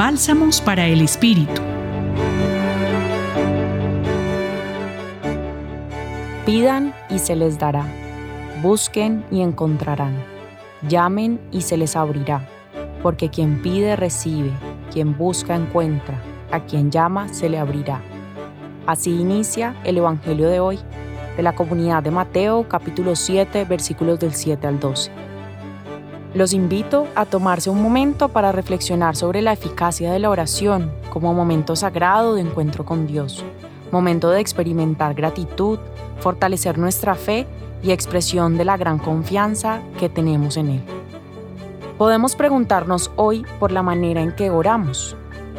Bálsamos para el Espíritu. Pidan y se les dará. Busquen y encontrarán. Llamen y se les abrirá. Porque quien pide recibe, quien busca encuentra, a quien llama se le abrirá. Así inicia el Evangelio de hoy, de la comunidad de Mateo capítulo 7 versículos del 7 al 12. Los invito a tomarse un momento para reflexionar sobre la eficacia de la oración como momento sagrado de encuentro con Dios, momento de experimentar gratitud, fortalecer nuestra fe y expresión de la gran confianza que tenemos en Él. Podemos preguntarnos hoy por la manera en que oramos.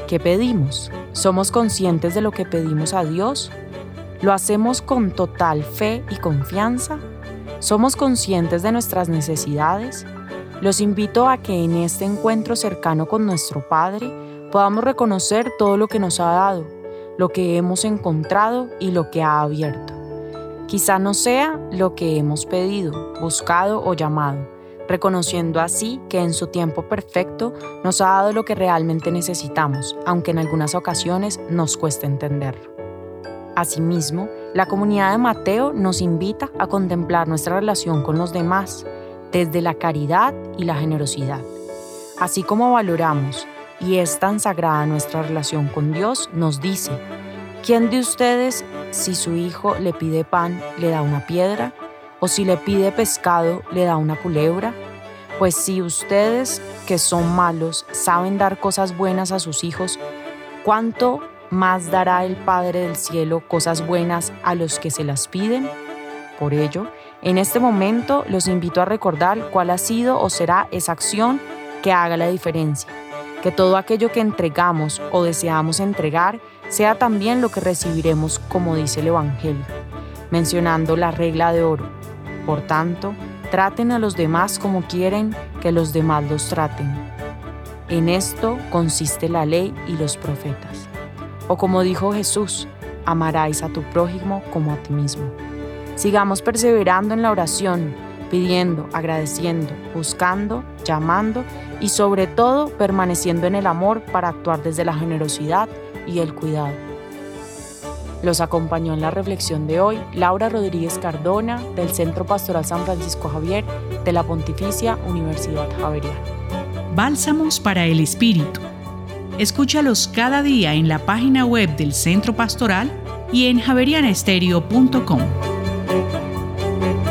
¿Qué pedimos? ¿Somos conscientes de lo que pedimos a Dios? ¿Lo hacemos con total fe y confianza? ¿Somos conscientes de nuestras necesidades? Los invito a que en este encuentro cercano con nuestro Padre podamos reconocer todo lo que nos ha dado, lo que hemos encontrado y lo que ha abierto. Quizá no sea lo que hemos pedido, buscado o llamado, reconociendo así que en su tiempo perfecto nos ha dado lo que realmente necesitamos, aunque en algunas ocasiones nos cueste entenderlo. Asimismo, la comunidad de Mateo nos invita a contemplar nuestra relación con los demás, desde la caridad y la generosidad. Así como valoramos y es tan sagrada nuestra relación con Dios, nos dice, ¿quién de ustedes si su hijo le pide pan le da una piedra? ¿O si le pide pescado le da una culebra? Pues si ustedes, que son malos, saben dar cosas buenas a sus hijos, ¿cuánto más dará el Padre del Cielo cosas buenas a los que se las piden? Por ello, en este momento los invito a recordar cuál ha sido o será esa acción que haga la diferencia. Que todo aquello que entregamos o deseamos entregar sea también lo que recibiremos como dice el Evangelio, mencionando la regla de oro. Por tanto, traten a los demás como quieren que los demás los traten. En esto consiste la ley y los profetas. O como dijo Jesús, amarás a tu prójimo como a ti mismo. Sigamos perseverando en la oración, pidiendo, agradeciendo, buscando, llamando y sobre todo permaneciendo en el amor para actuar desde la generosidad y el cuidado. Los acompañó en la reflexión de hoy Laura Rodríguez Cardona del Centro Pastoral San Francisco Javier de la Pontificia Universidad Javeriana. Bálsamos para el Espíritu. Escúchalos cada día en la página web del Centro Pastoral y en javerianestereo.com. Thank you.